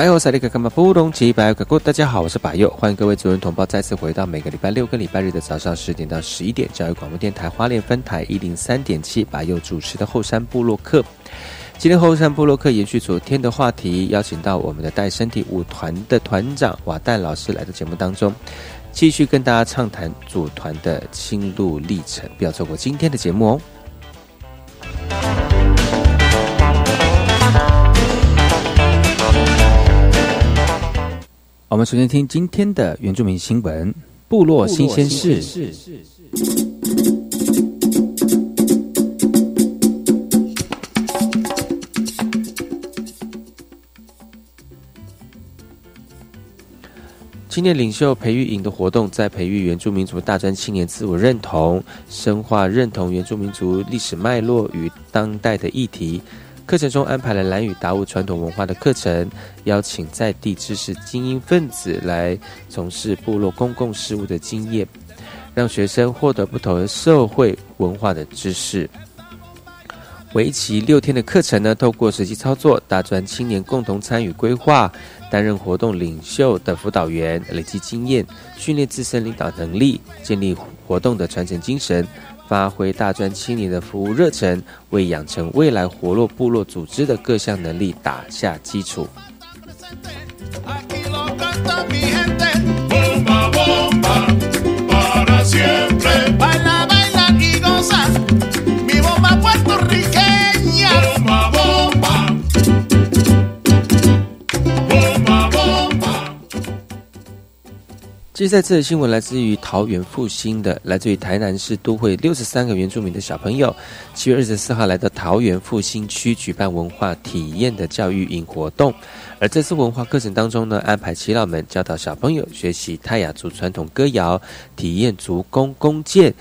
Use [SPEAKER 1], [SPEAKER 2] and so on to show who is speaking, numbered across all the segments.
[SPEAKER 1] 来，我是那个干嘛不懂几百个过，大家好，我是百佑，欢迎各位主人同胞再次回到每个礼拜六跟礼拜日的早上十点到十一点，教育广播电台花莲分台一零三点七，百佑主持的后山部落客。今天后山部落客延续昨天的话题，邀请到我们的带身体舞团的团长瓦旦老师来到节目当中，继续跟大家畅谈组团的心路历程，不要错过今天的节目哦。
[SPEAKER 2] 我们首先听今天的原住民新闻，部落新鲜事。
[SPEAKER 1] 青年领袖培育营的活动，在培育原住民族大专青年自我认同，深化认同原住民族历史脉络与当代的议题。课程中安排了蓝语达悟传统文化的课程，邀请在地知识精英分子来从事部落公共事务的经验，让学生获得不同的社会文化的知识。为期六天的课程呢，透过实际操作，大专青年共同参与规划，担任活动领袖的辅导员，累积经验，训练自身领导能力，建立活动的传承精神。发挥大专青年的服务热忱，为养成未来活络部落组织的各项能力打下基础。接下来这则新闻来自于桃园复兴的，来自于台南市都会六十三个原住民的小朋友，七月二十四号来到桃园复兴区举办文化体验的教育营活动。而这次文化课程当中呢，安排耆老们教导小朋友学习泰雅族传统歌谣，体验族工弓箭，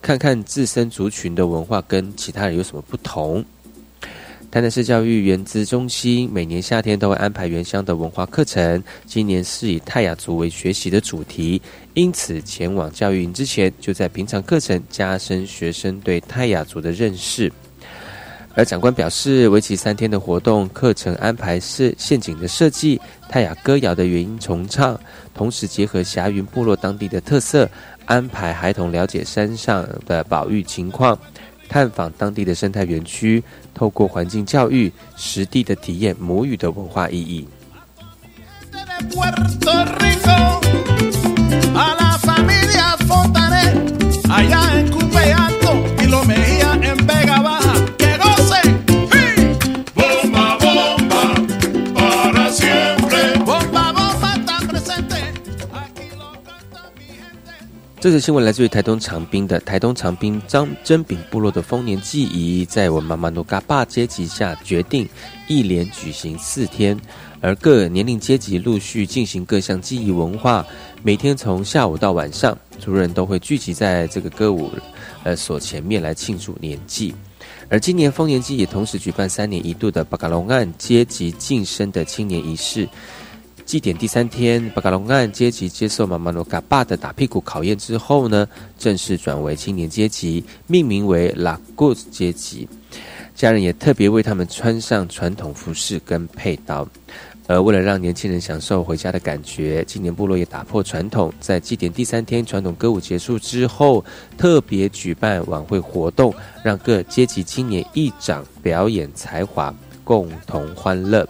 [SPEAKER 1] 看看自身族群的文化跟其他人有什么不同。台南市教育原资中心每年夏天都会安排原乡的文化课程，今年是以泰雅族为学习的主题，因此前往教育营之前，就在平常课程加深学生对泰雅族的认识。而长官表示，为期三天的活动课程安排是陷阱的设计、泰雅歌谣的原音重唱，同时结合霞云部落当地的特色，安排孩童了解山上的保育情况。探访当地的生态园区，透过环境教育，实地的体验母语的文化意义。这则新闻来自于台东长滨的台东长滨张真炳部落的丰年祭仪，在我妈妈努嘎巴阶级下决定一连举行四天，而各年龄阶级陆续进行各项记忆文化，每天从下午到晚上，族人都会聚集在这个歌舞呃所前面来庆祝年祭。而今年丰年祭也同时举办三年一度的巴嘎隆岸阶级晋升的青年仪式。祭典第三天，巴嘎隆岸阶级接受马马罗嘎巴的打屁股考验之后呢，正式转为青年阶级，命名为拉古斯阶级。家人也特别为他们穿上传统服饰跟佩刀。而为了让年轻人享受回家的感觉，今年部落也打破传统，在祭典第三天传统歌舞结束之后，特别举办晚会活动，让各阶级青年一长表演才华，共同欢乐。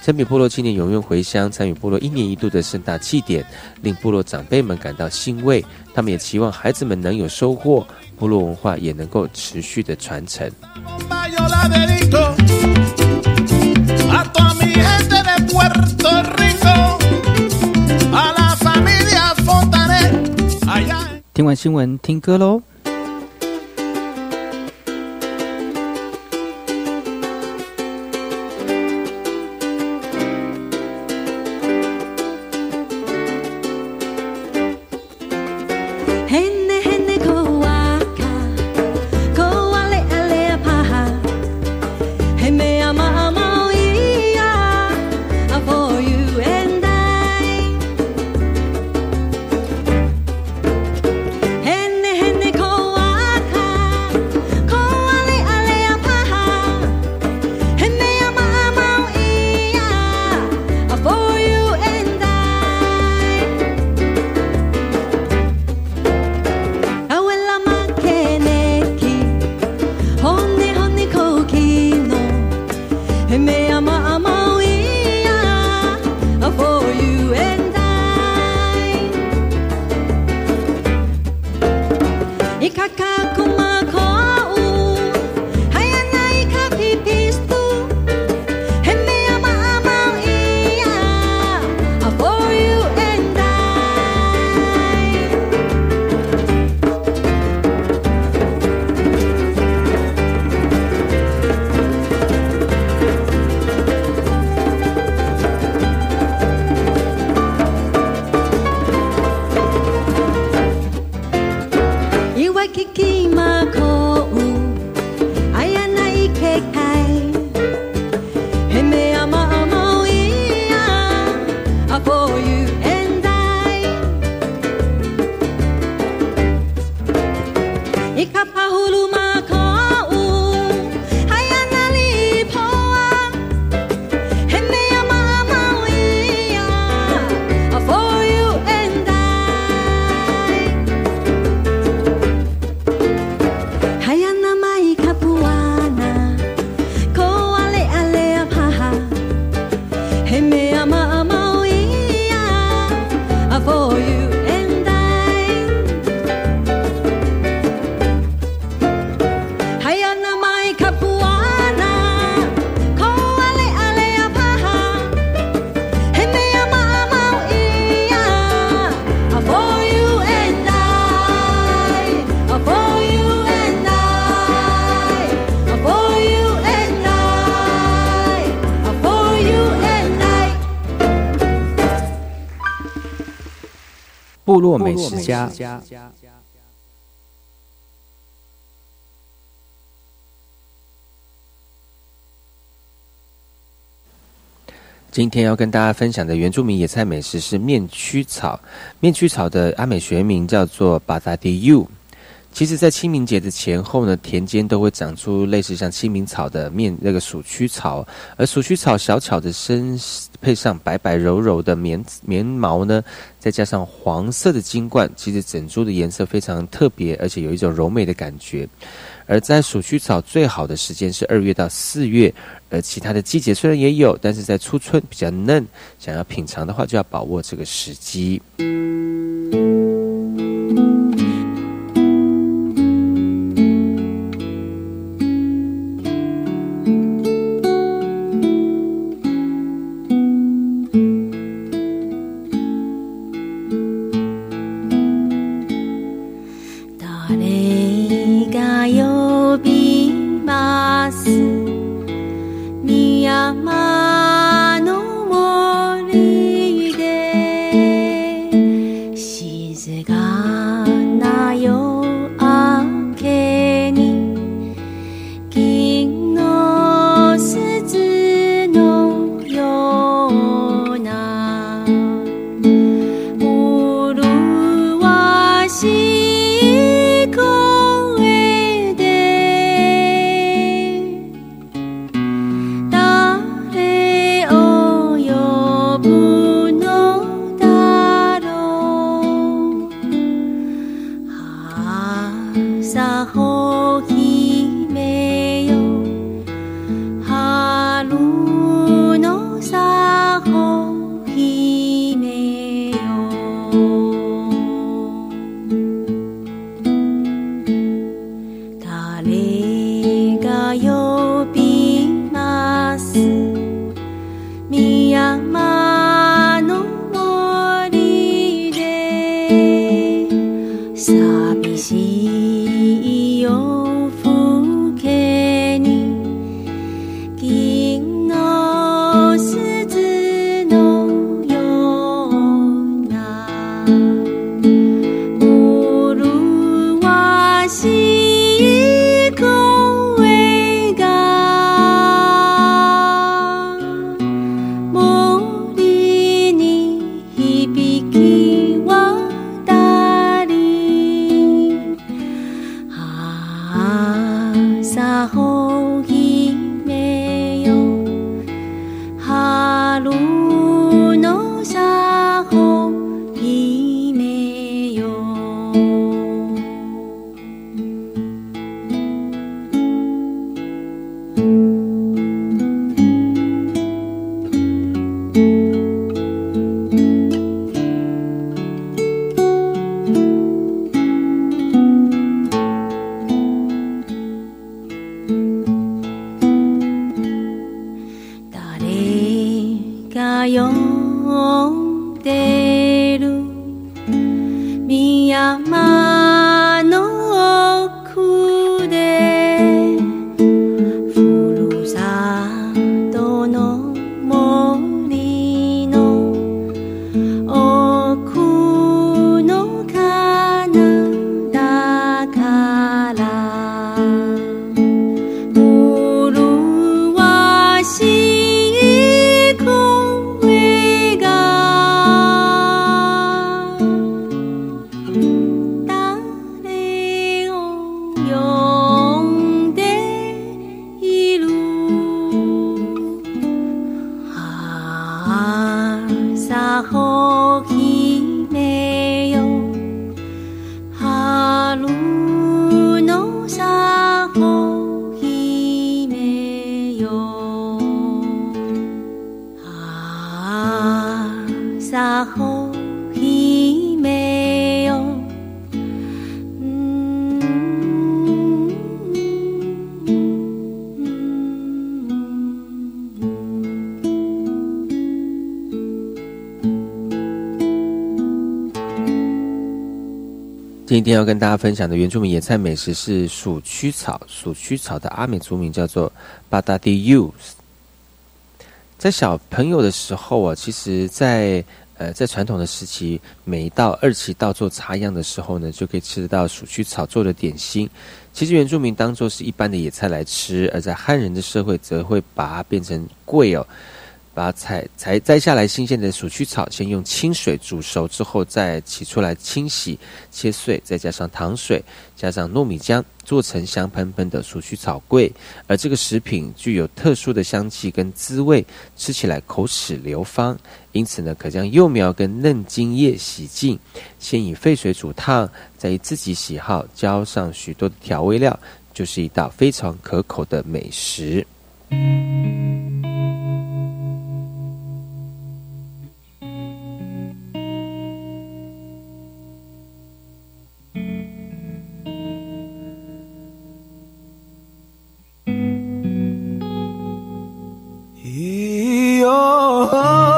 [SPEAKER 1] 参比部落青年踊跃回乡，参与部落一年一度的盛大祭典，令部落长辈们感到欣慰。他们也期望孩子们能有收获，部落文化也能够持续的传承。
[SPEAKER 3] 听完新闻，听歌喽。部落美食家。
[SPEAKER 1] 今天要跟大家分享的原住民野菜美食是面曲草。面曲草的阿美学名叫做巴达迪 U。其实，在清明节的前后呢，田间都会长出类似像清明草的面那个鼠曲草，而鼠曲草小巧的身配上白白柔柔的棉棉毛呢，再加上黄色的金冠，其实整株的颜色非常特别，而且有一种柔美的感觉。而在鼠曲草最好的时间是二月到四月，而其他的季节虽然也有，但是在初春比较嫩，想要品尝的话，就要把握这个时机。今天要跟大家分享的原住民野菜美食是鼠曲草。鼠曲草的阿美族名叫做巴达迪 U。在小朋友的时候啊，其实，在呃在传统的时期，每到二期到做茶样的时候呢，就可以吃得到鼠曲草做的点心。其实原住民当做是一般的野菜来吃，而在汉人的社会，则会把它变成贵哦。把采采摘下来新鲜的鼠曲草，先用清水煮熟之后，再取出来清洗、切碎，再加上糖水，加上糯米浆，做成香喷喷的鼠曲草桂。而这个食品具有特殊的香气跟滋味，吃起来口齿流芳。因此呢，可将幼苗跟嫩茎叶洗净，先以沸水煮烫，再以自己喜好浇上许多的调味料，就是一道非常可口的美食。
[SPEAKER 4] 想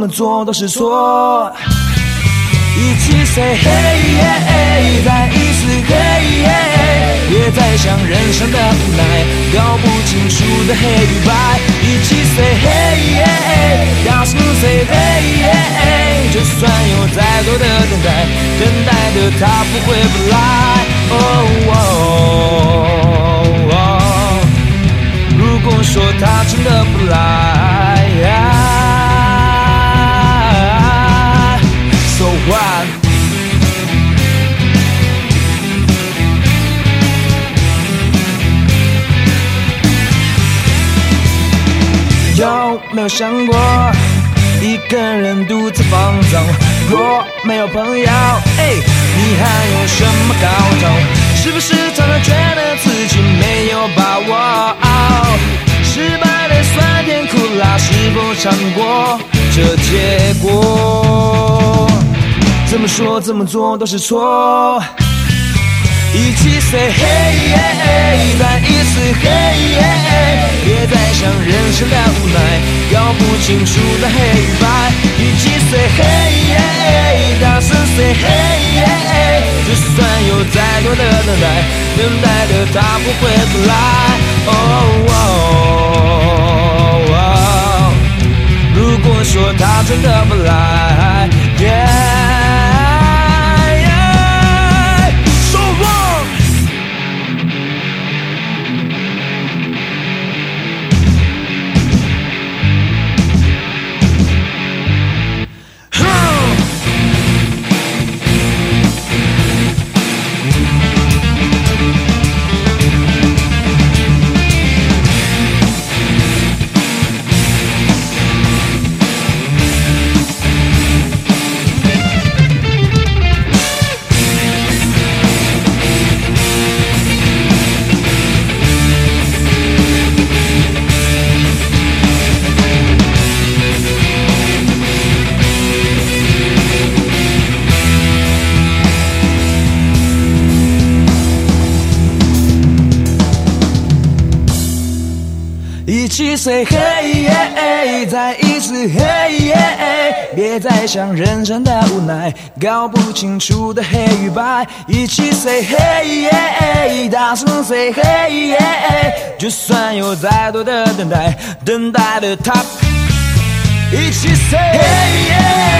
[SPEAKER 4] 么做都是错。一起 say hey，再一次 hey，别再想人生的无奈，搞不清楚的黑与白。一起 say hey，大声 say hey，就算有再多的等待，等待的他不会不来。如果说他真的不来。有没有想过一个人独自放纵？若没有朋友，哎，你还有什么搞头？是不是常常觉得自己没有把握？失败的酸甜苦辣，是否尝过这结果？怎么说怎么做都是错。一起 say hey，再一次 hey，别再想人生的无奈，搞不清楚的黑与白。一起 say hey，大声 say hey，就算有再多的等待，等待的他不会不来。如果说他真的不来。Say hey，再一次 hey，别再想人生的无奈，搞不清楚的黑与白。一起 say hey，大声 say hey，就算有再多的等待，等待的他。一起 say hey，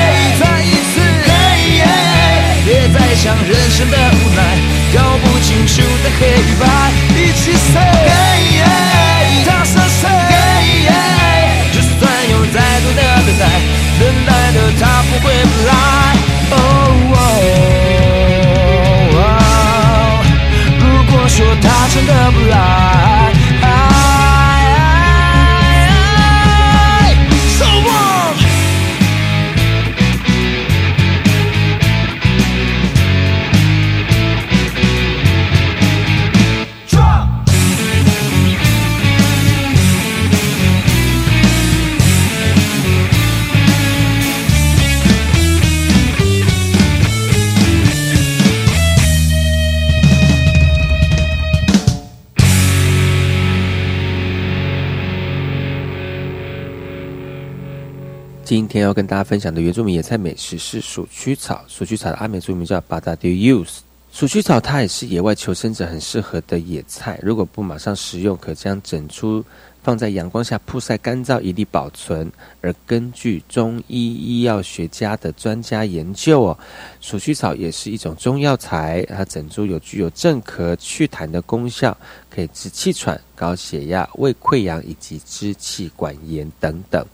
[SPEAKER 1] 要跟大家分享的原住民野菜美食是鼠曲草。鼠曲草的阿美族名叫巴达丢 use。鼠曲草它也是野外求生者很适合的野菜，如果不马上食用，可将整株放在阳光下曝晒干燥，以利保存。而根据中医医药学家的专家研究哦，鼠曲草也是一种中药材，它整株有具有镇咳祛痰的功效，可以治气喘、高血压、胃溃疡以及支气管炎等等。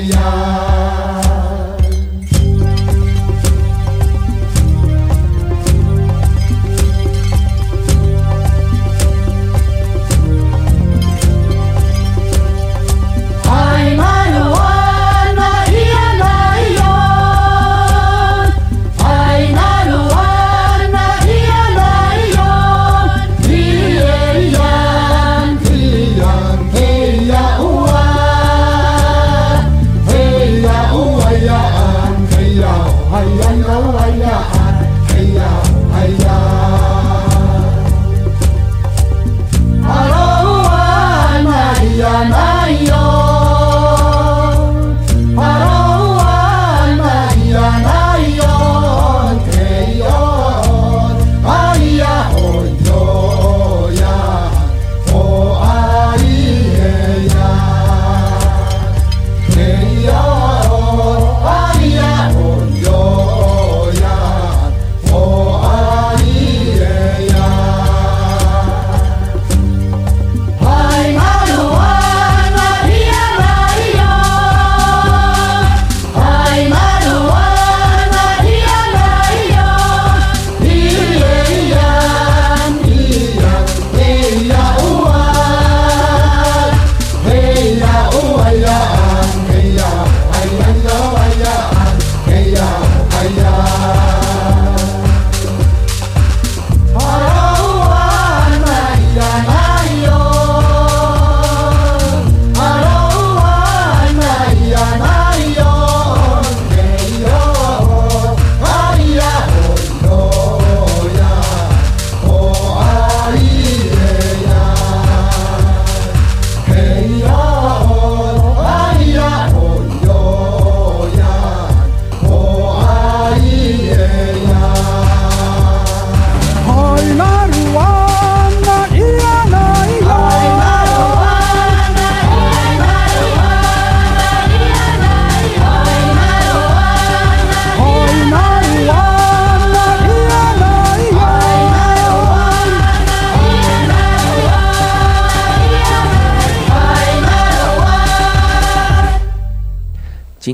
[SPEAKER 1] 今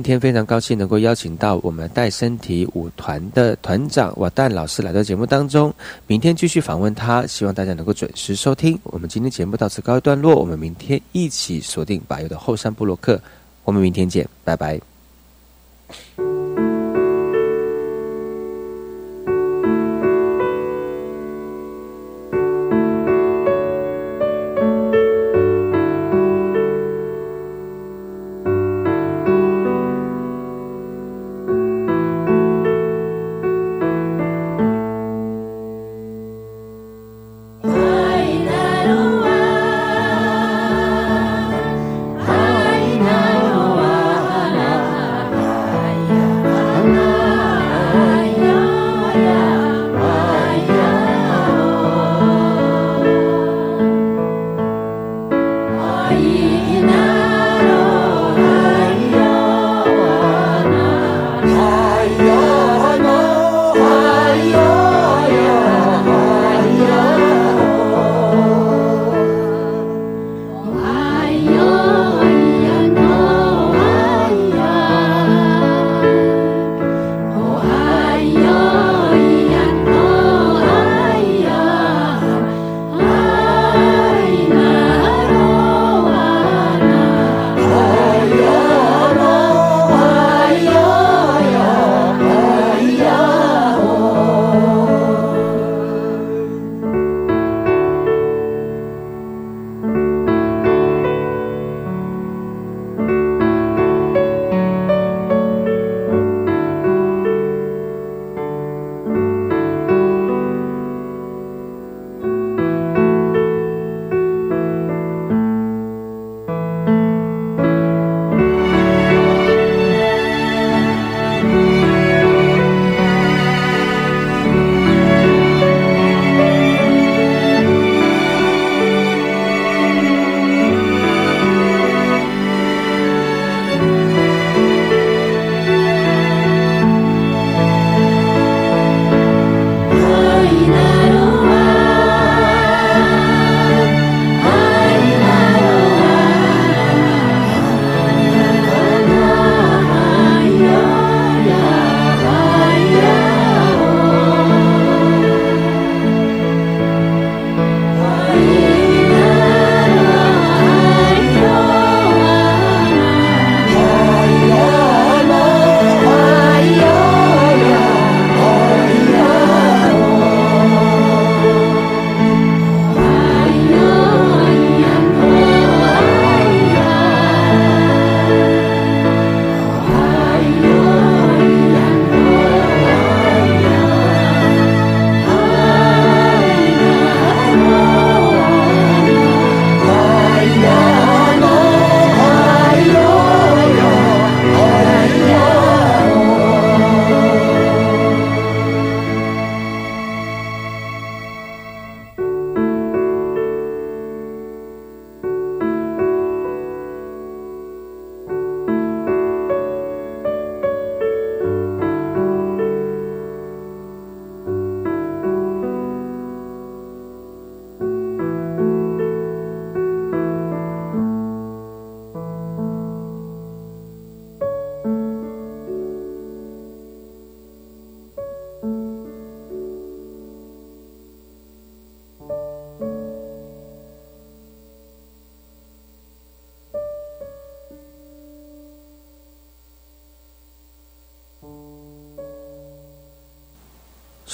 [SPEAKER 1] 天非常高兴能够邀请到我们带身体舞团的团长瓦旦老师来到节目当中，明天继续访问他，希望大家能够准时收听。我们今天节目到此告一段落，我们明天一起锁定百佑的后山布洛克，我们明天见，拜拜。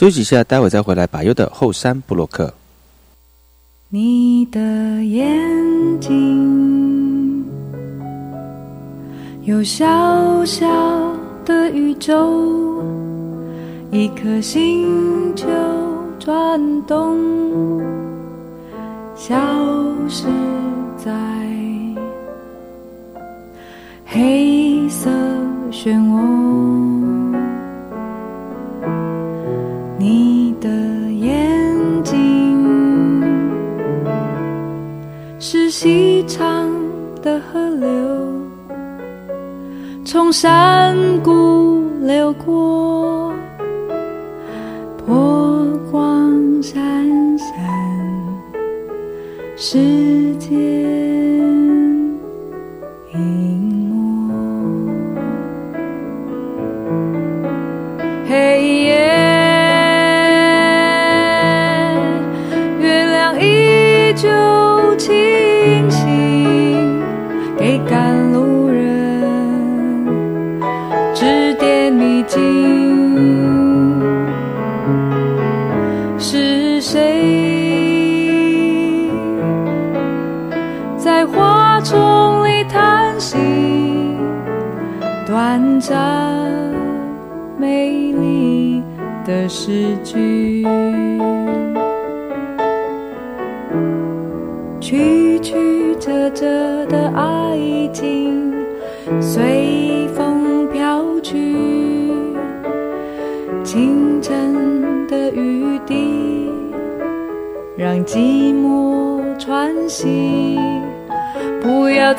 [SPEAKER 1] 休息一下，待会再回来。把优的后山布洛克。
[SPEAKER 5] 你的眼睛有小小的宇宙，一颗星球转动，消失从山谷流过，波光闪闪，世界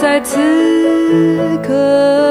[SPEAKER 5] 在此刻。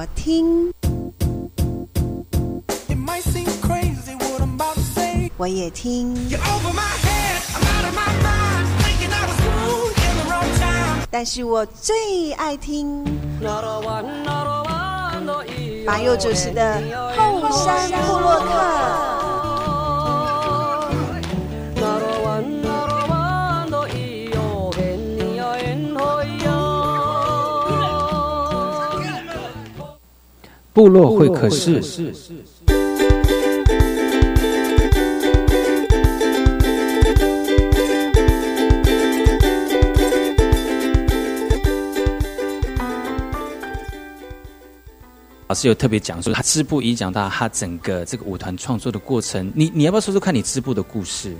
[SPEAKER 6] 我听，我也听，但是我最爱听。马佑主持的《后山部落客》。
[SPEAKER 2] 部落会客室。老师有特别讲说，他织布影响到他整个这个舞团创作的过程。你你要不要说说看你织布的故事？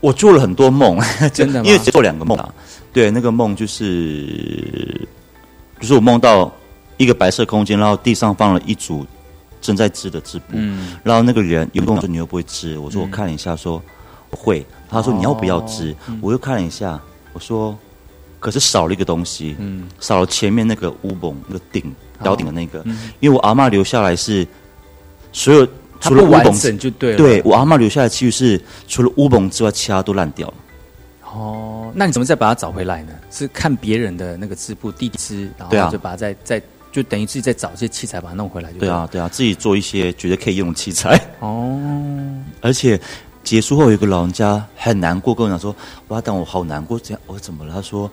[SPEAKER 7] 我做了很多梦，
[SPEAKER 2] 真的吗
[SPEAKER 7] 因为只做两个梦啊。对，那个梦就是，就是我梦到一个白色空间，然后地上放了一组正在织的织布，
[SPEAKER 2] 嗯
[SPEAKER 7] 然后那个人有跟我说你又不会织？我说我看了一下，说我会。他说你要不要织？我又看了一下，我说可是少了一个东西，
[SPEAKER 2] 嗯
[SPEAKER 7] 少了前面那个乌蒙那个顶吊顶的那个，
[SPEAKER 2] 嗯
[SPEAKER 7] 因为我阿嬷留下来是所有
[SPEAKER 2] 它
[SPEAKER 7] 除了乌蒙
[SPEAKER 2] 不完整就对了
[SPEAKER 7] 对我阿嬷留下来其实是除了乌蒙之外，其他都烂掉了。
[SPEAKER 2] 哦，那你怎么再把它找回来呢？是看别人的那个织布弟弟织，然后就把它再再就等于自己再找这些器材把它弄回来就了
[SPEAKER 7] 对啊，对啊，自己做一些觉得可以用的器材。
[SPEAKER 2] 哦，
[SPEAKER 7] 而且结束后，有一个老人家很难过，跟我讲说：“哇，但我好难过，这样我怎么了？”他说：“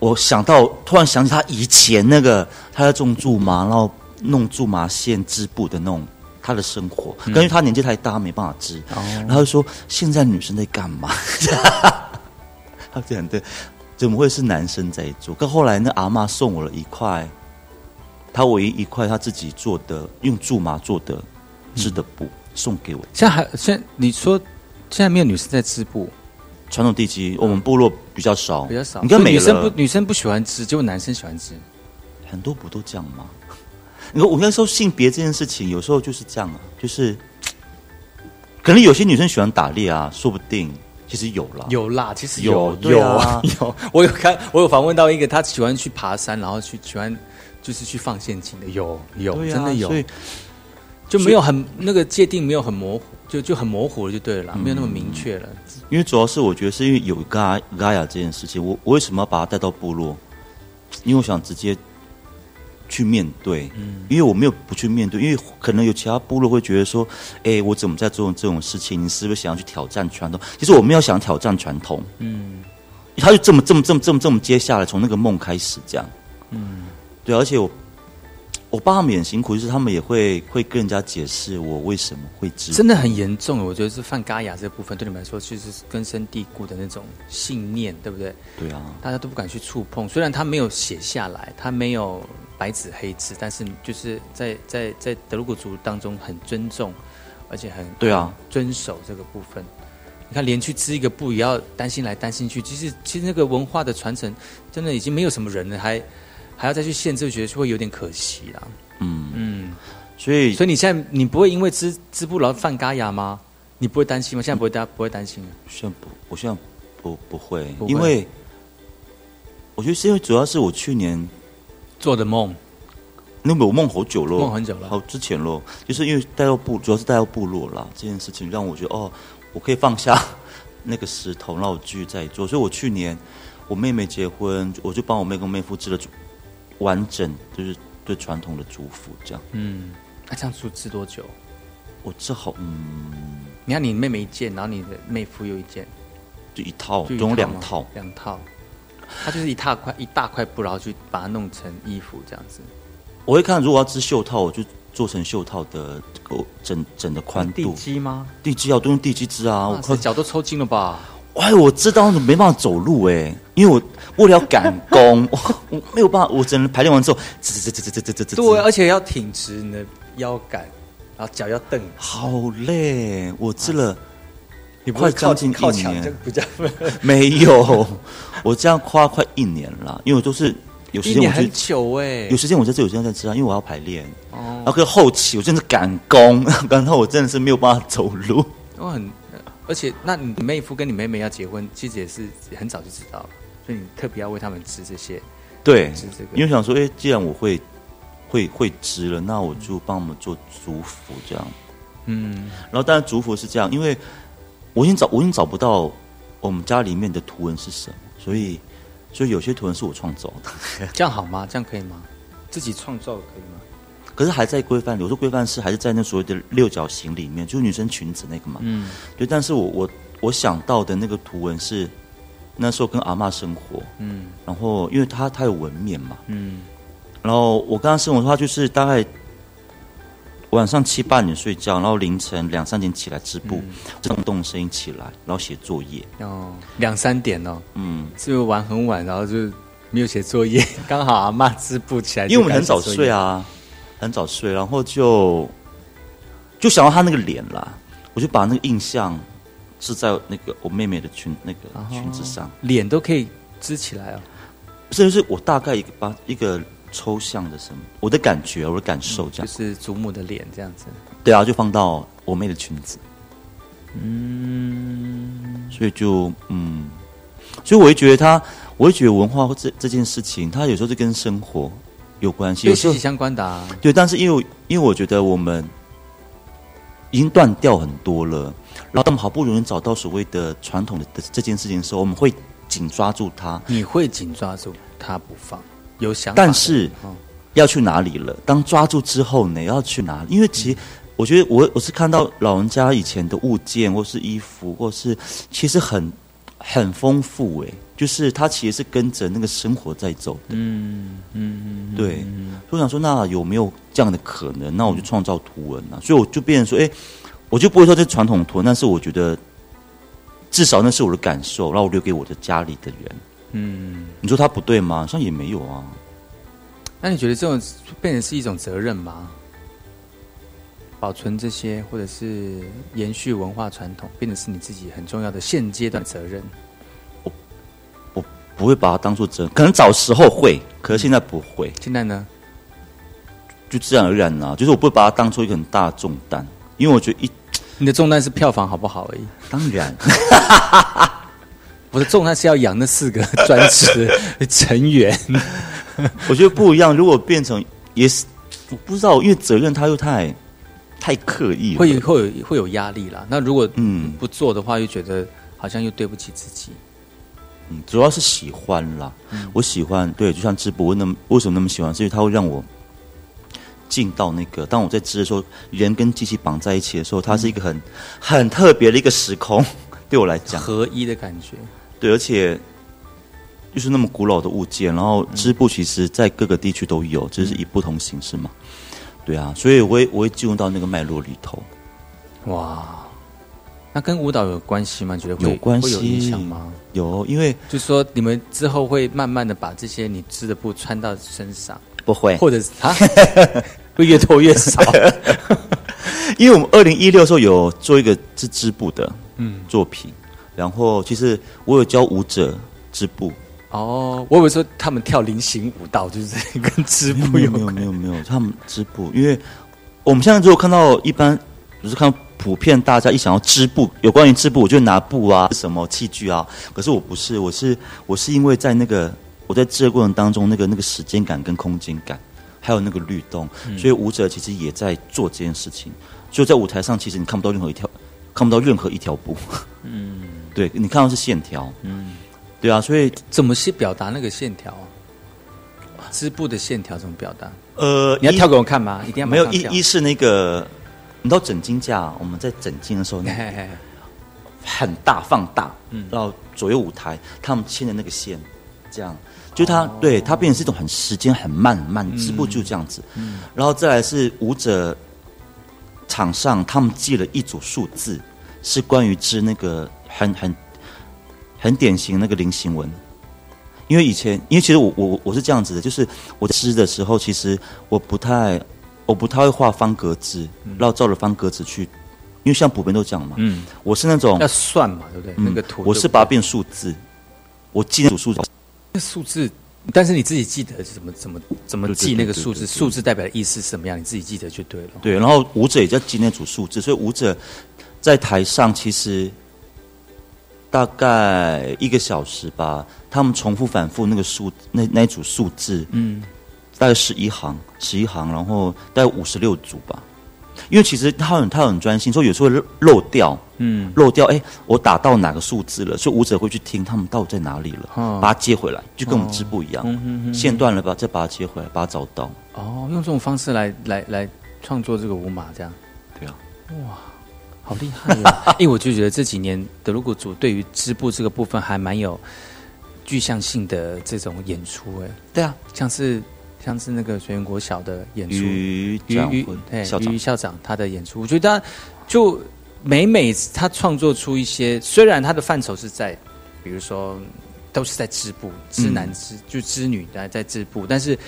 [SPEAKER 7] 我想到，突然想起他以前那个他在种苎麻，然后弄苎麻线织布的那种他的生活，
[SPEAKER 2] 嗯
[SPEAKER 7] 因为他年纪太大，没办法织。
[SPEAKER 2] 哦
[SPEAKER 7] 然后他就说：现在女生在干嘛？他这样对，怎么会是男生在做？可后来那阿嬷送我了一块，他唯一一块他自己做的用苎麻做的织的布、送给我。
[SPEAKER 2] 现在还现在你说现在没有女生在织布，
[SPEAKER 7] 传统地基，我们部落比较少，
[SPEAKER 2] 比较少，
[SPEAKER 7] 你看
[SPEAKER 2] 女生不，女生不喜欢织，结果男生喜欢织。
[SPEAKER 7] 很多不都这样吗？你说我那时候性别这件事情，有时候就是这样啊，就是可能有些女生喜欢打猎啊，说不定其实有啦，
[SPEAKER 2] 有啦，其实
[SPEAKER 7] 有
[SPEAKER 2] 有
[SPEAKER 7] 啊。
[SPEAKER 2] 有，我有看，我有访问到一个，他喜欢去爬山，然后去喜欢就是去放陷阱的，有有、
[SPEAKER 7] 啊
[SPEAKER 2] 真的有。
[SPEAKER 7] 所以，
[SPEAKER 2] 就没有很那个界定没有很模糊，就就很模糊了，就对了啦，没有那么明确了。
[SPEAKER 7] 因为主要是我觉得是因为有嘎嘎雅这件事情，我我为什么要把它带到部落？因为我想直接去面对，
[SPEAKER 2] 嗯。
[SPEAKER 7] 因为我没有不去面对，因为可能有其他部落会觉得说，哎，我怎么在做这种事情？你是不是想要去挑战传统？其实我没有想挑战传统，
[SPEAKER 2] 嗯。
[SPEAKER 7] 他就这么这么这么这么这么接下来，从那个梦开始这样，
[SPEAKER 2] 嗯，
[SPEAKER 7] 对，而且我我爸他们也很辛苦，就是他们也会会跟人家解释我为什么会知，
[SPEAKER 2] 真的很严重，我觉得是犯嘎牙这部分对你们来说，其实是根深蒂固的那种信念，对不对？
[SPEAKER 7] 对啊，
[SPEAKER 2] 大家都不敢去触碰。虽然他没有写下来，他没有白纸黑字，但是就是在在在德鲁古族当中很尊重，而且很
[SPEAKER 7] 对啊
[SPEAKER 2] 遵守这个部分。你看，连去织一个布也要担心来担心去，其实其实那个文化的传承真的已经没有什么人了，还还要再去限制，觉得会有点可惜啦。
[SPEAKER 7] 嗯
[SPEAKER 2] 嗯，
[SPEAKER 7] 所以
[SPEAKER 2] 所以你现在你不会因为织织布然后犯嘎牙吗？你不会担心吗？现在不会担不会担心了。
[SPEAKER 7] 现在不，我现在不不会，
[SPEAKER 2] 不会
[SPEAKER 7] 因为我觉得是因为主要是我去年
[SPEAKER 2] 做的梦，
[SPEAKER 7] 那个我梦好久了，
[SPEAKER 2] 梦很久了
[SPEAKER 7] 好之前咯，就是因为带到部，主要是带到部落啦，这件事情让我觉得哦，我可以放下 那个石头，让我继续再做。所以我去年我妹妹结婚，我就帮我妹跟妹夫织了完整，就是对传统的祝福这样。
[SPEAKER 2] 嗯，那、这样织织多久？
[SPEAKER 7] 我织好，嗯，
[SPEAKER 2] 你看你妹妹一件，然后你的妹夫又一件，
[SPEAKER 7] 就一套，
[SPEAKER 2] 就一
[SPEAKER 7] 总共两套。
[SPEAKER 2] 两套。它就是一大块一大块布，然后去把它弄成衣服这样子。
[SPEAKER 7] 我会看，如果要织袖套，我就做成袖套的这个整整的宽度
[SPEAKER 2] 地
[SPEAKER 7] 度。
[SPEAKER 2] 基吗？
[SPEAKER 7] 地基啊，我都用地基织啊，我
[SPEAKER 2] 哇
[SPEAKER 7] 快
[SPEAKER 2] 塞脚都抽筋了吧？
[SPEAKER 7] 哎，我知道没办法走路哎、因为我为了要赶工，我我没有办法，我只能排练完之后，
[SPEAKER 2] 对，而且要挺直你的腰杆，然后脚要蹬。
[SPEAKER 7] 好累，我吃了。
[SPEAKER 2] 你不会靠
[SPEAKER 7] 近
[SPEAKER 2] 靠墙
[SPEAKER 7] 就
[SPEAKER 2] 不加分？
[SPEAKER 7] 没有，我这样夸快一年了，因为我都是有时间我
[SPEAKER 2] 就很久哎、
[SPEAKER 7] 有时间我在这，有时间在吃啊，因为我要排练
[SPEAKER 2] 哦。
[SPEAKER 7] 然后后期我真的赶工，然后我真的是没有办法走路，
[SPEAKER 2] 我很而且那你妹夫跟你妹妹要结婚，其实也是很早就知道了，所以你特别要为他们织这些。
[SPEAKER 7] 对
[SPEAKER 2] 织这个，
[SPEAKER 7] 因为想说，哎、既然我会会会织了，那我就帮我们做族服这样。
[SPEAKER 2] 嗯，
[SPEAKER 7] 然后当然族服是这样，因为我已经找我已经找不到我们家里面的图文是什么，所以所以有些图文是我创造的。
[SPEAKER 2] 这样好吗？这样可以吗？自己创造可以吗？
[SPEAKER 7] 可是还在规范里，我说规范是还是在那所谓的六角形里面，就是女生裙子那个嘛。
[SPEAKER 2] 嗯，
[SPEAKER 7] 对，但是我我我想到的那个图文是那时候跟阿嬷生活，
[SPEAKER 2] 嗯。
[SPEAKER 7] 然后因为她她有纹面嘛，
[SPEAKER 2] 嗯。
[SPEAKER 7] 然后我跟她生活的话就是大概晚上七八点睡觉，然后凌晨两三点起来织布，震动声音起来，然后写作业。
[SPEAKER 2] 哦，两三点哦，
[SPEAKER 7] 嗯，
[SPEAKER 2] 是不是玩很晚，然后就没有写作业，刚好阿妈织布起来，
[SPEAKER 7] 因为我们很早睡，啊，很早睡，然后就就想到他那个脸啦，我就把那个印象是在那个我妹妹的裙那个裙子上，
[SPEAKER 2] 脸都可以支起来哦。
[SPEAKER 7] 甚至是我大概一个把一个抽象的什么，我的感觉，我的感受这样，
[SPEAKER 2] 就是祖母的脸这样子。
[SPEAKER 7] 对啊，就放到我妹的裙子，
[SPEAKER 2] 嗯，
[SPEAKER 7] 所以就嗯，所以我会觉得他，我会觉得文化或这这件事情，它有时候就跟生活有关系，有
[SPEAKER 2] 息息相关的啊。
[SPEAKER 7] 对，但是因为因为我觉得我们已经断掉很多了，然后当我们好不容易找到所谓的传统的的这件事情的时候，我们会紧抓住它，
[SPEAKER 2] 你会紧抓住它不放，有想法。
[SPEAKER 7] 但是
[SPEAKER 2] 哦
[SPEAKER 7] 要去哪里了？当抓住之后呢，要去哪里？因为其实我觉得我我是看到老人家以前的物件，或是衣服，或是其实很很丰富诶，就是他其实是跟着那个生活在走的。
[SPEAKER 2] 嗯嗯，
[SPEAKER 7] 对，所以我想说，那有没有这样的可能？那我就创造图文啊，所以我就变成说，哎，我就不会说这传统图文，但是我觉得至少那是我的感受，然后我留给我的家里的人。
[SPEAKER 2] 嗯，
[SPEAKER 7] 你说他不对吗？好像也没有啊。
[SPEAKER 2] 那你觉得这种变成是一种责任吗？保存这些，或者是延续文化传统，变成是你自己很重要的现阶段责任。
[SPEAKER 7] 不会把它当做责任，可能早时候会，可是现在不会，
[SPEAKER 2] 现在呢，
[SPEAKER 7] 就自然而然啊，就是我不会把它当做一个很大的重担，因为我觉得一
[SPEAKER 2] 你的重担是票房好不好而已。
[SPEAKER 7] 当然，
[SPEAKER 2] 我的重担是要养那四个专职的成员。
[SPEAKER 7] 我觉得不一样。如果变成也是，我不知道，因为责任他又太太刻意了，
[SPEAKER 2] 会会有会有压力啦。那如果
[SPEAKER 7] 嗯
[SPEAKER 2] 不做的话，又觉得好像又对不起自己。
[SPEAKER 7] 嗯，主要是喜欢啦。我喜欢，对，就像织布，我那么为什么那么喜欢？是因为它会让我进到那个，当我在织的时候，人跟机器绑在一起的时候，它是一个很很特别的一个时空，对我来讲，
[SPEAKER 2] 合一的感觉。
[SPEAKER 7] 对，而且就是那么古老的物件，然后织布其实在各个地区都有，只是以不同形式嘛。对啊，所以我会我会进入到那个脉络里头。
[SPEAKER 2] 哇，那跟舞蹈有关系吗？觉得会
[SPEAKER 7] 有关系
[SPEAKER 2] 有影响吗？
[SPEAKER 7] 有，因为
[SPEAKER 2] 就是说你们之后会慢慢的把这些你织的布穿到身上，
[SPEAKER 7] 不会，
[SPEAKER 2] 或者是啊，会越脱越少。
[SPEAKER 7] 因为我们二零一六时候有做一个织织布的
[SPEAKER 2] 嗯，
[SPEAKER 7] 作品，然后其实我有教舞者织布，
[SPEAKER 2] 哦，我以为说他们跳菱形舞蹈，就是跟织布
[SPEAKER 7] 没有没有。没有没有，他们织布，因为我们现在如果看到一般，就是看普遍大家一想要织布，有关于织布，我就拿布啊什么器具啊，可是我不是，我是我是因为在那个我在织的过程当中，那个那个时间感跟空间感，还有那个律动，所以舞者其实也在做这件事情，所以在舞台上其实你看不到任何一条，看不到任何一条布，
[SPEAKER 2] 嗯。
[SPEAKER 7] 对你看到是线条，
[SPEAKER 2] 嗯，
[SPEAKER 7] 对啊，所以
[SPEAKER 2] 怎么去表达那个线条？啊？织布的线条怎么表达？
[SPEAKER 7] 呃，
[SPEAKER 2] 你要跳给我看吗？一定要
[SPEAKER 7] 没有一一是那个，你知道整金架，我们在整金的时候，很大放大，
[SPEAKER 2] 嗯。
[SPEAKER 7] 然后左右舞台他们牵的那个线，这样，就它、对它变成是一种很时间很慢很慢，织布就这样子，然后再来是舞者场上他们记了一组数字，是关于织那个很很很典型那个菱形纹。因为以前，因为其实我我我是这样子的，就是我织的时候，其实我不太我不太会画方格子，然后照着方格子去，因为像普遍都这样嘛。
[SPEAKER 2] 嗯，
[SPEAKER 7] 我是那种
[SPEAKER 2] 要算嘛，对不对？
[SPEAKER 7] 嗯
[SPEAKER 2] 那个图，
[SPEAKER 7] 我是把它变数字，我记那组数字。
[SPEAKER 2] 那数字，但是你自己记得是怎么怎么怎么记那个数字，数字代表的意思是什么样，你自己记得就对了。
[SPEAKER 7] 对，然后舞者也在记那组数字，所以舞者在台上其实大概一个小时吧，他们重复反复那个数那那一组数字，
[SPEAKER 2] 嗯，
[SPEAKER 7] 大概十一行，十一行，然后大概五十六组吧。因为其实他很他很专心，所以有时候漏漏掉，
[SPEAKER 2] 嗯，
[SPEAKER 7] 漏掉，哎，我打到哪个数字了，所以舞者会去听他们到底在哪里了，
[SPEAKER 2] 哦。
[SPEAKER 7] 把它接回来，就跟我们织布一样，线断了吧，再把它接回来，把它找到。
[SPEAKER 2] 哦，用这种方式来来来创作这个舞码，这样。
[SPEAKER 7] 对啊，
[SPEAKER 2] 哇，好厉害啊！因 为我就觉得这几年德鲁古组对于织布这个部分还蛮有具象性的这种演出，哎，
[SPEAKER 7] 对啊，
[SPEAKER 2] 像是像是那个水源国小的演出，
[SPEAKER 7] 于
[SPEAKER 2] 于于
[SPEAKER 7] 长婚
[SPEAKER 2] 对
[SPEAKER 7] 校长。
[SPEAKER 2] 于校长他的演出，我觉得他就每每他创作出一些，虽然他的范畴是在，比如说都是在织布，织男织、就织女在在织布，但是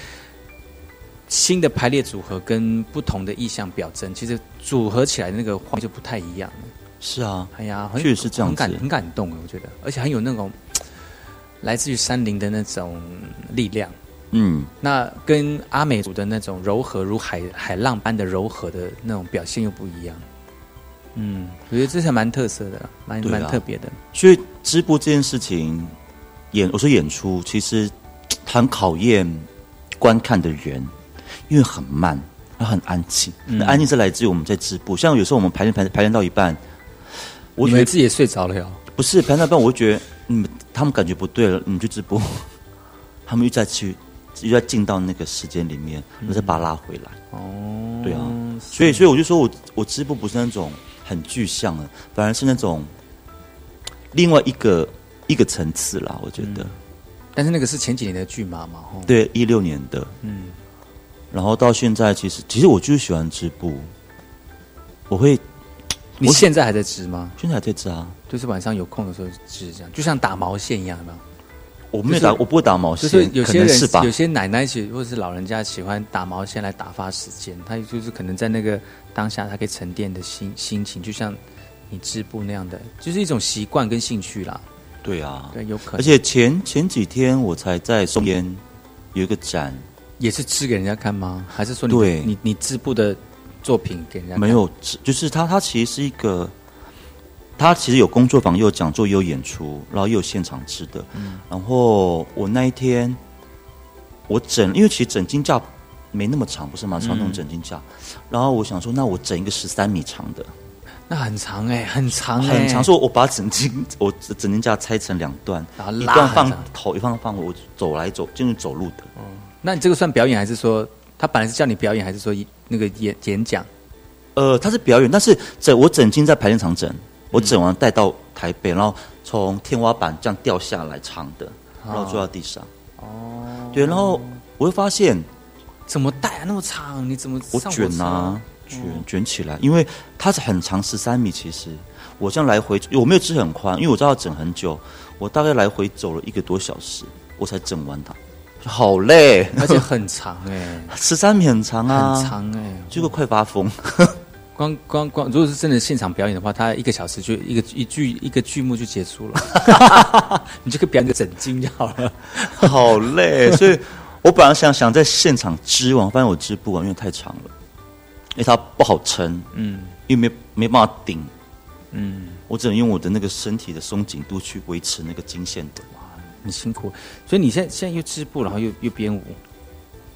[SPEAKER 2] 新的排列组合跟不同的意象表征，其实组合起来那个画面就不太一样。了。
[SPEAKER 7] 是啊，
[SPEAKER 2] 哎呀，很
[SPEAKER 7] 确实是这样子。
[SPEAKER 2] 很感很感动，我觉得，而且很有那种 来自于山林的那种力量。
[SPEAKER 7] 嗯，
[SPEAKER 2] 那跟阿美族的那种柔和如海海浪般的柔和的那种表现又不一样。嗯，我觉得这是蛮特色的，蛮
[SPEAKER 7] 啊
[SPEAKER 2] 蛮特别的。
[SPEAKER 7] 所以直播这件事情，演我说演出其实很考验观看的人，因为很慢，然后很安静。
[SPEAKER 2] 嗯
[SPEAKER 7] 那安静是来自于我们在直播，像有时候我们排练排排练到一半，我觉得
[SPEAKER 2] 自己也睡着了哟。
[SPEAKER 7] 不是排练到一半，我会觉得你们他们感觉不对了，你们去直播，他们又再去又要进到那个时间里面，然后再把它拉回来。
[SPEAKER 2] 哦，
[SPEAKER 7] 对啊，所以所以我就说我我织布不是那种很具象的，反而是那种另外一个一个层次啦。我觉得，
[SPEAKER 2] 但是那个是前几年的剧嘛嘛，吼。
[SPEAKER 7] 对，一六年的，
[SPEAKER 2] 嗯，
[SPEAKER 7] 然后到现在，其实其实我就是喜欢织布，我会
[SPEAKER 2] 你
[SPEAKER 7] 我
[SPEAKER 2] 现在还在织吗？
[SPEAKER 7] 现在还在织啊，
[SPEAKER 2] 就是晚上有空的时候织，这样就像打毛线一样，有没有？
[SPEAKER 7] 我没有打，
[SPEAKER 2] 就是
[SPEAKER 7] 我不会打毛线
[SPEAKER 2] 就
[SPEAKER 7] 线，
[SPEAKER 2] 是有些人有？些奶奶喜或者是老人家喜欢打毛线来打发时间，他就是可能在那个当下，他可以沉淀的心心情，就像你织布那样的，就是一种习惯跟兴趣啦。
[SPEAKER 7] 对啊，
[SPEAKER 2] 对，有可能。
[SPEAKER 7] 而且前前几天我才在松烟有一个展，
[SPEAKER 2] 也是织给人家看吗？还是说你
[SPEAKER 7] 对
[SPEAKER 2] 你你织布的作品给人家看？
[SPEAKER 7] 没有，只就是它它其实是一个，它其实有工作坊，又有讲座，也有演出，然后也有现场吃的。
[SPEAKER 2] 嗯
[SPEAKER 7] 然后我那一天，我整，因为其实整金架没那么长，不是吗？传统
[SPEAKER 2] 嗯
[SPEAKER 7] 整金架。然后我想说，那我整一个十三米长的，
[SPEAKER 2] 那很长哎、很长哎、
[SPEAKER 7] 很长，说我把整金 我整金架拆成两段
[SPEAKER 2] 然后，
[SPEAKER 7] 一段放头，一段放我走来走，就是走路的。
[SPEAKER 2] 那你这个算表演，还是说他本来是叫你表演，还是说那个演演讲？
[SPEAKER 7] 呃，他是表演，但是整我整金在排练场整，我
[SPEAKER 2] 嗯
[SPEAKER 7] 整完带到台北，然后从天花板这样掉下来长的，然后
[SPEAKER 2] 哦
[SPEAKER 7] 坐到地上。哦，对，然后我会发现
[SPEAKER 2] 怎么带啊那么长？你怎么
[SPEAKER 7] 我卷啊，卷卷起来，因为它是很长，十三米。其实我这样来回，我没有织很宽，因为我知道要整很久，我大概来回走了一个多小时，我才整完它，好累，
[SPEAKER 2] 而且 很长哎、
[SPEAKER 7] 十三米很长啊，
[SPEAKER 2] 很长哎、
[SPEAKER 7] 结果快发疯。
[SPEAKER 2] 光光光，如果是真的现场表演的话，他一个小时就一个一剧一个剧目就结束了，你就可以表演个整经就好了。
[SPEAKER 7] 好累，所以我本来想想在现场织完，发现我织不完，因为太长了，因为它不好撑，
[SPEAKER 2] 嗯。
[SPEAKER 7] 因为没没办法顶，
[SPEAKER 2] 嗯，
[SPEAKER 7] 我只能用我的那个身体的松紧度去维持那个经线的。
[SPEAKER 2] 哇很辛苦。所以你现在现在又织布，然后又又编舞，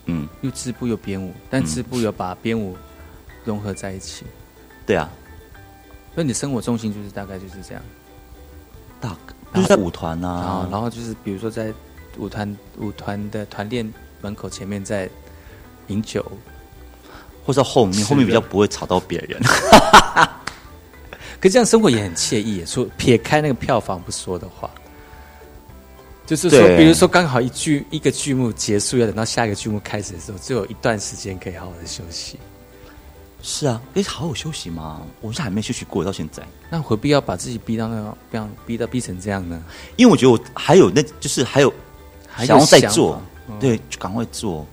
[SPEAKER 7] 嗯，
[SPEAKER 2] 又织布又编舞，但织布有把编舞融合在一起。
[SPEAKER 7] 对啊，
[SPEAKER 2] 所以你的生活重心就是大概就是这样。
[SPEAKER 7] 大就是在舞团
[SPEAKER 2] 然后
[SPEAKER 7] 啊，
[SPEAKER 2] 然后就是比如说在舞团舞团的团练门口前面在饮酒，
[SPEAKER 7] 或者后面后面比较不会吵到别人。
[SPEAKER 2] 可是这样生活也很惬意。说撇开那个票房不说的话，就是说，比如说刚好一剧一个剧目结束，要等到下一个剧目开始的时候，就有一段时间可以好好的休息。
[SPEAKER 7] 是啊，哎，好好休息嘛，我是还没休息过到现在，
[SPEAKER 2] 那何必要把自己逼到那个，不要逼到逼成这样呢？
[SPEAKER 7] 因为我觉得我还有那就是还有
[SPEAKER 2] 还
[SPEAKER 7] 想要再做，
[SPEAKER 2] 嗯
[SPEAKER 7] 对，就赶快做。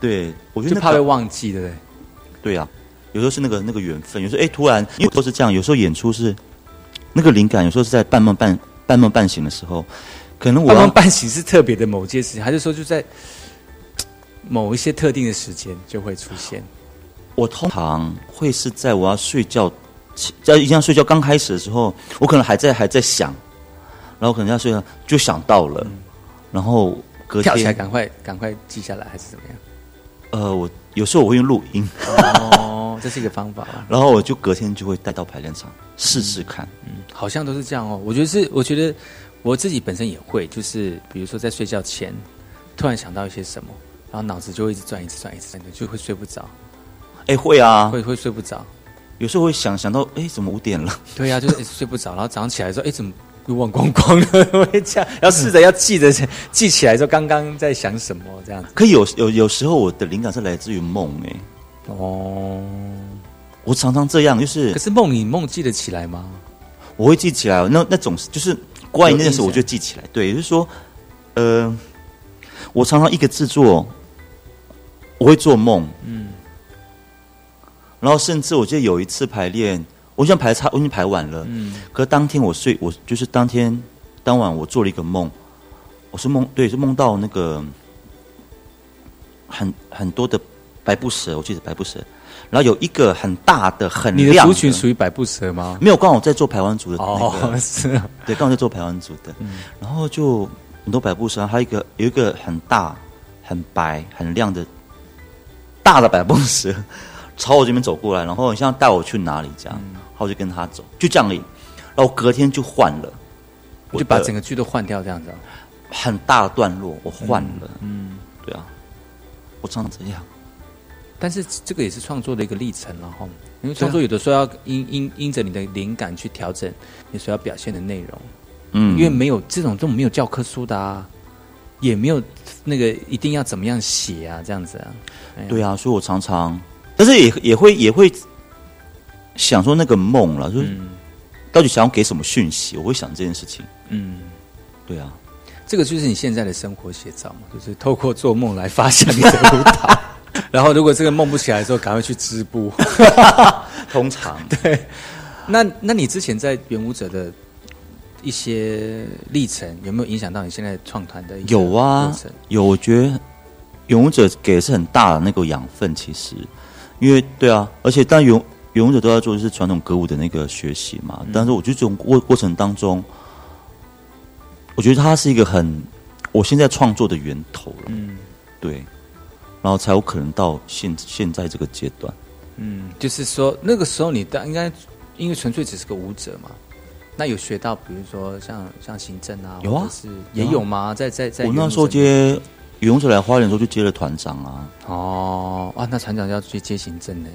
[SPEAKER 7] 对，我觉得
[SPEAKER 2] 就
[SPEAKER 7] 那个
[SPEAKER 2] 怕会忘记，对不对？
[SPEAKER 7] 对呀、有时候是那个那个缘分，有时候哎突然，因为都是这样，有时候演出是那个灵感，有时候是在半梦半半梦半醒的时候，可能我
[SPEAKER 2] 梦半醒是特别的某件事情，还是说就在某一些特定的时间就会出现？
[SPEAKER 7] 我通常会是在我要睡觉，在一样睡觉刚开始的时候，我可能还在还在想，然后可能要睡觉就想到了，然后隔天
[SPEAKER 2] 跳起来赶快赶快记下来，还是怎么样？
[SPEAKER 7] 呃，我有时候我会用录音，
[SPEAKER 2] 哦，这是一个方法。
[SPEAKER 7] 然后我就隔天就会带到排练场试试看。
[SPEAKER 2] 嗯，好像都是这样哦。我觉得是，我觉得我自己本身也会，就是比如说在睡觉前，突然想到一些什么，然后脑子就会一直转，一直转，一直转，就会睡不着。
[SPEAKER 7] 哎，会啊，
[SPEAKER 2] 会会睡不着。
[SPEAKER 7] 有时候会想想到，哎，怎么五点了？
[SPEAKER 2] 对呀，就是睡不着，然后早上起来说，哎，怎么又忘光光了？会这样，要试着要记得记起来，说刚刚在想什么这样子。
[SPEAKER 7] 可有有有时候我的灵感是来自于梦，哎，哦，我常常这样，就是，
[SPEAKER 2] 可是梦你梦记得起来吗？
[SPEAKER 7] 我会记起来，那那种就是关于那件事，我就记起来。对，也就是说，呃，我常常一个制作，我会做梦，嗯。然后甚至我记得有一次排练，我想排差，我已经排完了。嗯。可是当天我睡，我就是当天当晚我做了一个梦，我是梦，对，是梦到那个很很多的白布蛇，我记得白布蛇。然后有一个很大的、很亮。
[SPEAKER 2] 你的族群属于百步蛇吗？
[SPEAKER 7] 没有，刚好在做排湾族的那个。是。对，刚好在做排湾族的。嗯。然后就很多白布蛇，还有一个有一个很大、很白、很亮的大的百步蛇。朝我这边走过来，然后你像带我去哪里这样，然后就跟他走，就这样而已。然后隔天就换了，
[SPEAKER 2] 我就把整个剧都换掉，这样子。
[SPEAKER 7] 很大的段落我换了，嗯，对啊，我常常这样。
[SPEAKER 2] 但是这个也是创作的一个历程了哈，因为创作有的时候要因因因着你的灵感去调整你所要表现的内容，嗯，因为没有这种这种没有教科书的啊，也没有那个一定要怎么样写啊，这样子啊，
[SPEAKER 7] 对啊，所以我常常。但是也也会也会想说那个梦了，就是到底想要给什么讯息？我会想这件事情。嗯，对啊，
[SPEAKER 2] 这个就是你现在的生活写照嘛，就是透过做梦来发现你的舞蹈。然后如果这个梦不起来的时候，赶快去织布。
[SPEAKER 7] 通常
[SPEAKER 2] 对。那那你之前在圆舞者的一些历程，有没有影响到你现在创团的？
[SPEAKER 7] 有啊，有。我觉得原舞者给的是很大的那个养分，其实。因为对啊，而且但勇勇者都要做的是传统歌舞的那个学习嘛。但是我觉得这种过过程当中，我觉得它是一个很我现在创作的源头了。嗯，对，然后才有可能到现现在这个阶段。
[SPEAKER 2] 嗯，就是说那个时候你当应该因为纯粹只是个舞者嘛，那有学到比如说像像行政啊，
[SPEAKER 7] 有啊，
[SPEAKER 2] 是也有吗？在在在
[SPEAKER 7] 我那时候接。勇者来花莲的时候就接了团长啊！
[SPEAKER 2] 哦，啊，那团长要去接行政呢？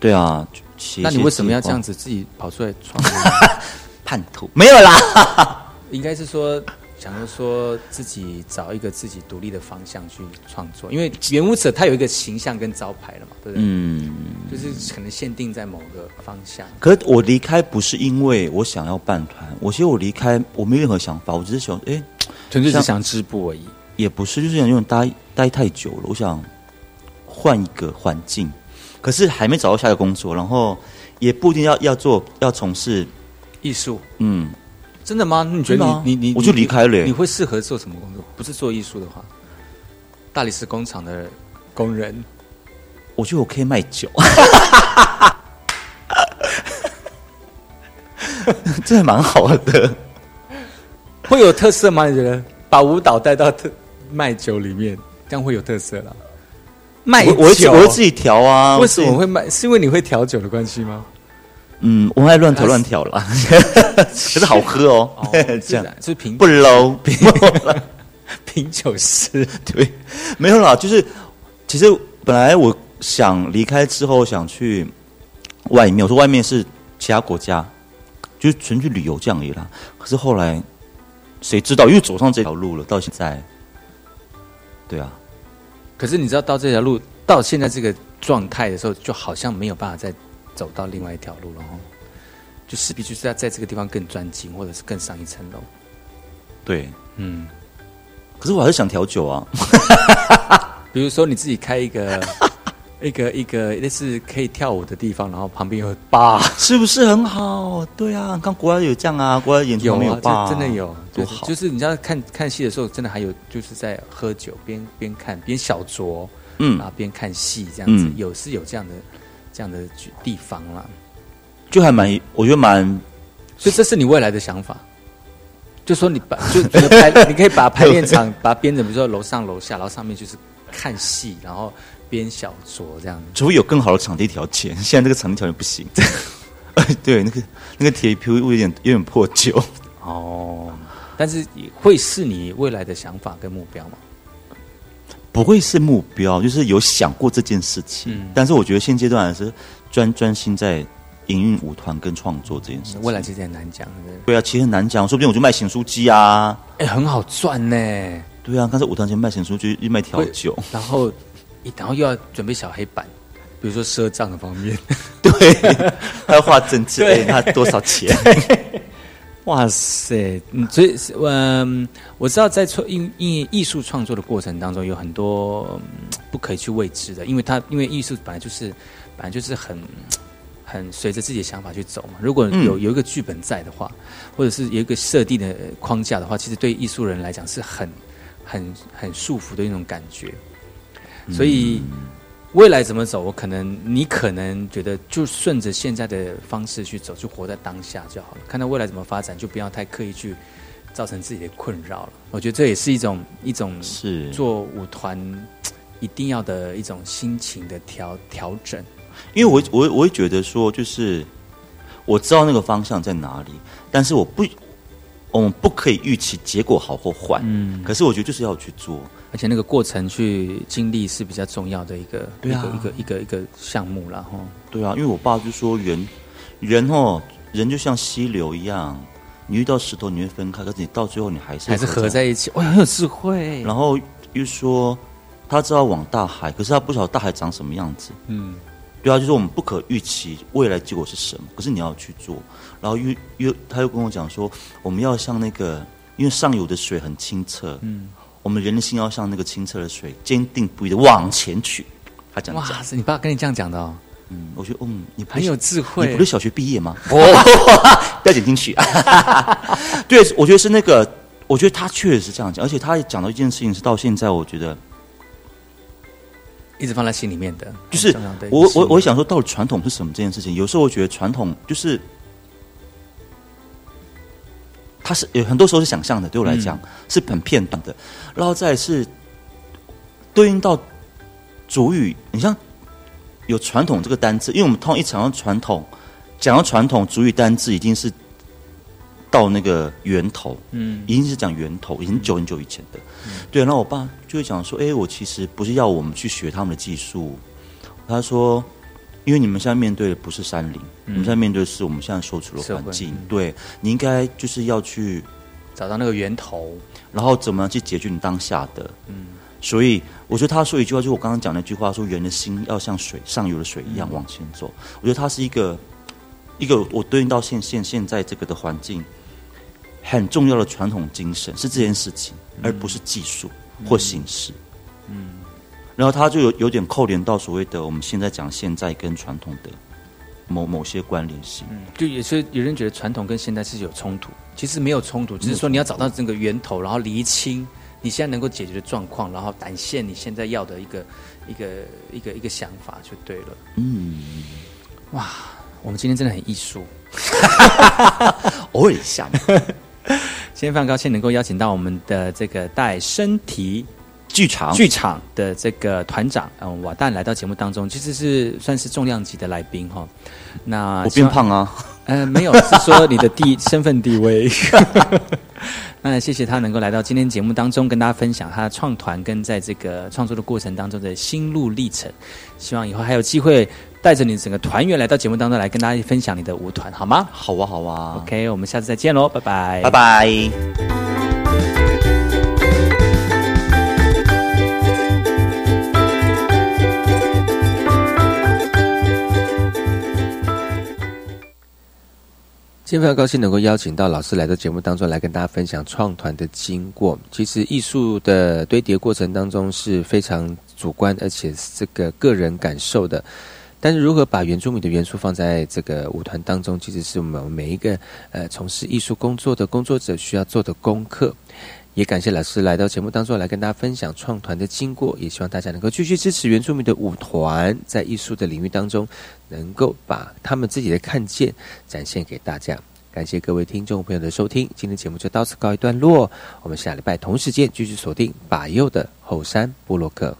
[SPEAKER 7] 对啊，
[SPEAKER 2] 那你为什么要这样子自己跑出来创作？
[SPEAKER 7] 叛 徒没有啦，
[SPEAKER 2] 应该是说想要说自己找一个自己独立的方向去创作，因为原舞者他有一个形象跟招牌了嘛，对不对？嗯，就是可能限定在某个方向。
[SPEAKER 7] 可是我离开不是因为我想要办团，我其实我离开我没任何想法，我只是想哎，
[SPEAKER 2] 纯粹是想织布而已。
[SPEAKER 7] 也不是，就是想用待待太久了，我想换一个环境。可是还没找到下一个工作，然后也不一定要要做要从事
[SPEAKER 2] 艺术。嗯，真的吗？你觉得你你你
[SPEAKER 7] 我就离开了。
[SPEAKER 2] 你会适合做什么工作？不是做艺术的话，大理石工厂的工人，
[SPEAKER 7] 我觉得我可以卖酒。这还蛮好的，
[SPEAKER 2] 会有特色吗？你觉得把舞蹈带到特？卖酒里面这样会有特色了。卖酒，
[SPEAKER 7] 我我会自己调啊。
[SPEAKER 2] 为什么会卖？是因为你会调酒的关系吗？
[SPEAKER 7] 嗯，我爱乱调乱调了，可是好喝哦。
[SPEAKER 2] 这样是品
[SPEAKER 7] 不 low，
[SPEAKER 2] 品酒师
[SPEAKER 7] 对，没有啦。就是其实本来我想离开之后想去外面，我说外面是其他国家，就是纯去旅游这样而已啦。可是后来谁知道，因为走上这条路了，到现在。对啊，
[SPEAKER 2] 可是你知道，到这条路到现在这个状态的时候，就好像没有办法再走到另外一条路了哦。就势必就是要在这个地方更专精，或者是更上一层楼。
[SPEAKER 7] 对，嗯。可是我还是想调酒啊，
[SPEAKER 2] 比如说你自己开一个。一个一个类似可以跳舞的地方，然后旁边有吧，
[SPEAKER 7] 是不是很好？对啊，看国外有这样啊，国外演出没有吧？
[SPEAKER 2] 真的有，多好！就是你知道看看戏的时候，真的还有就是在喝酒，边边看边小酌，嗯，然后边看戏这样子，有是有这样的这样的地方啦，
[SPEAKER 7] 就还蛮，我觉得蛮，
[SPEAKER 2] 所以这是你未来的想法，就说你把就排，你可以把排练场 把它编成，比如说楼上楼下，然后上面就是看戏，然后。编小酌这样。
[SPEAKER 7] 除非有更好的场地条件，现在这个场地条件不行。对，那个那个铁皮屋有点有点破旧。
[SPEAKER 2] 哦，但是也会是你未来的想法跟目标吗？
[SPEAKER 7] 不会是目标，就是有想过这件事情。
[SPEAKER 2] 嗯
[SPEAKER 7] 但是我觉得现阶段还是专专心在营运舞团跟创作这件事情。
[SPEAKER 2] 未来其实很难讲，对对
[SPEAKER 7] 对啊，其实很难讲，说不定我就卖咸酥鸡啊。
[SPEAKER 2] 哎、很好赚呢。
[SPEAKER 7] 对啊，刚才舞团前卖咸酥鸡，又卖调酒，
[SPEAKER 2] 然后，然后又要准备小黑板，比如说赊账的方面。
[SPEAKER 7] 对，还要画政治，
[SPEAKER 2] 对
[SPEAKER 7] 哎，他多少钱？
[SPEAKER 2] 哇塞！嗯，所以嗯，我知道在创因因艺术创作的过程当中，有很多、嗯不可以去未知的，因为它因为艺术本来就是本来就是很很随着自己的想法去走嘛。如果
[SPEAKER 7] 嗯
[SPEAKER 2] 有有一个剧本在的话，或者是有一个设定的框架的话，其实对艺术人来讲是很很很束缚的一种感觉。所以未来怎么走，我可能你可能觉得就顺着现在的方式去走，就活在当下就好了。看到未来怎么发展，就不要太刻意去造成自己的困扰了。我觉得这也是一种一种
[SPEAKER 7] 是
[SPEAKER 2] 做舞团一定要的一种心情的调调整。
[SPEAKER 7] 因为我我我会觉得说，就是我知道那个方向在哪里，但是我不，我们不可以预期结果好或坏。
[SPEAKER 2] 嗯
[SPEAKER 7] 可是我觉得就是要去做。
[SPEAKER 2] 而且那个过程去经历是比较重要的一个、一个一个一个一个项目了哈。
[SPEAKER 7] 对啊，因为我爸就说人，人哦，人就像溪流一样，你遇到石头你会分开，可是你到最后你还是
[SPEAKER 2] 还是合在一起，哇，很有智慧。
[SPEAKER 7] 然后又说他知道往大海，可是他不晓得大海长什么样子。
[SPEAKER 2] 嗯，
[SPEAKER 7] 对啊，就是我们不可预期未来结果是什么，可是你要去做。然后又又他又跟我讲说，我们要像那个，因为上游的水很清澈，
[SPEAKER 2] 嗯，
[SPEAKER 7] 我们人的心要像那个清澈的水，坚定不移的往前去。他讲讲，
[SPEAKER 2] 哇塞，你爸跟你这样讲的哦，
[SPEAKER 7] 嗯，我觉得嗯，你
[SPEAKER 2] 很有智慧。
[SPEAKER 7] 你不是小学毕业吗？哦，不要剪进去。对，我觉得是那个，我觉得他确实是这样讲，而且他也讲到一件事情，是到现在我觉得，
[SPEAKER 2] 一直放在心里面的，
[SPEAKER 7] 就是我我我想说，到底传统是什么这件事情？有时候我觉得传统就是，它是有很多时候是想象的，对我来讲、是很片段的，然后再是对应到主语，你像有传统这个单字，因为我们通常一讲到传统，讲到传统主语单字，一定是到那个源头，
[SPEAKER 2] 嗯
[SPEAKER 7] 一定是讲源头，已经久很久以前的。对，然后我爸就会讲说：“哎，我其实不是要我们去学他们的技术。”他说：“因为你们现在面对的不是山林，你们现在面对的是我们现在所处的环境。
[SPEAKER 2] 嗯
[SPEAKER 7] 对你应该就是要去
[SPEAKER 2] 找到那个源头。
[SPEAKER 7] 然后怎么样去解决你当下的。
[SPEAKER 2] 嗯
[SPEAKER 7] 所以我觉得他说一句话，就是我刚刚讲那句话，说人的心要像水上游的水一样往前走。我觉得它是一个一个我对应到现现现在这个的环境很重要的传统精神是这件事情，而不是技术或形式。
[SPEAKER 2] 嗯，
[SPEAKER 7] 然后他就有有点扣连到所谓的我们现在讲现在跟传统的某某些关联性。
[SPEAKER 2] 嗯就也是有人觉得传统跟现在是有冲突，其实没有冲突，只是说你要找到这个源头，然后厘清你现在能够解决的状况，然后展现你现在要的一个一个一个一个想法就对了。
[SPEAKER 7] 嗯，
[SPEAKER 2] 哇，我们今天真的很艺术，
[SPEAKER 7] 偶尔一下嘛。
[SPEAKER 2] 今天非常高兴能够邀请到我们的这个带身体
[SPEAKER 7] 剧场
[SPEAKER 2] 剧场的这个团长，嗯、瓦旦来到节目当中，其实是算是重量级的来宾哈。那
[SPEAKER 7] 我变胖啊？
[SPEAKER 2] 呃，没有，是说你的地身份地位。那谢谢他能够来到今天节目当中，跟大家分享他的创团跟在这个创作的过程当中的心路历程。希望以后还有机会带着你整个团员来到节目当中来跟大家分享你的舞团，好吗？
[SPEAKER 7] 好啊，好啊。
[SPEAKER 2] OK，我们下次再见喽，拜拜，
[SPEAKER 7] 拜拜。
[SPEAKER 1] 今天非常高兴能够邀请到老师来到节目当中来跟大家分享创团的经过。其实艺术的堆叠过程当中是非常主观，而且是这个个人感受的。但是如何把原住民的元素放在这个舞团当中，其实是我们每一个呃从事艺术工作的工作者需要做的功课。也感谢老师来到节目当中来跟大家分享创团的经过，也希望大家能够继续支持原住民的舞团，在艺术的领域当中能够把他们自己的看见展现给大家。感谢各位听众朋友的收听，今天节目就到此告一段落，我们下礼拜同时间继续锁定把右的后山部落克。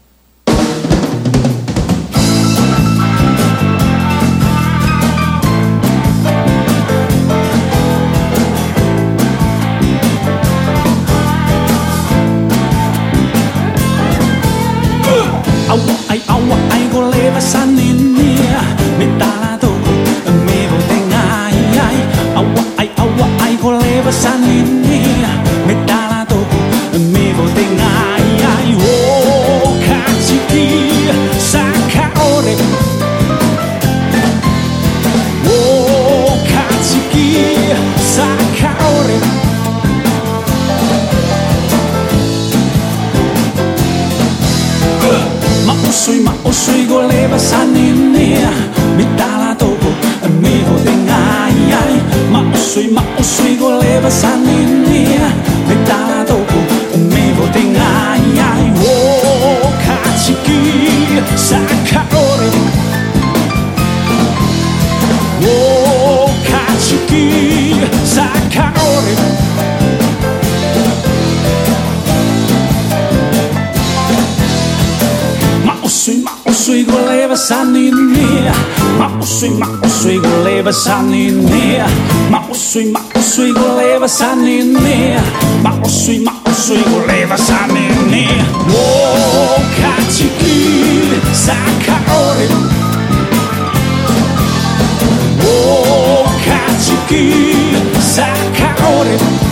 [SPEAKER 8] levasanine Mausui, mausui, go levasanine Mausui, mausui, go levasanine Wo oh, kachiki sakaori oh, Wo kachiki sakaori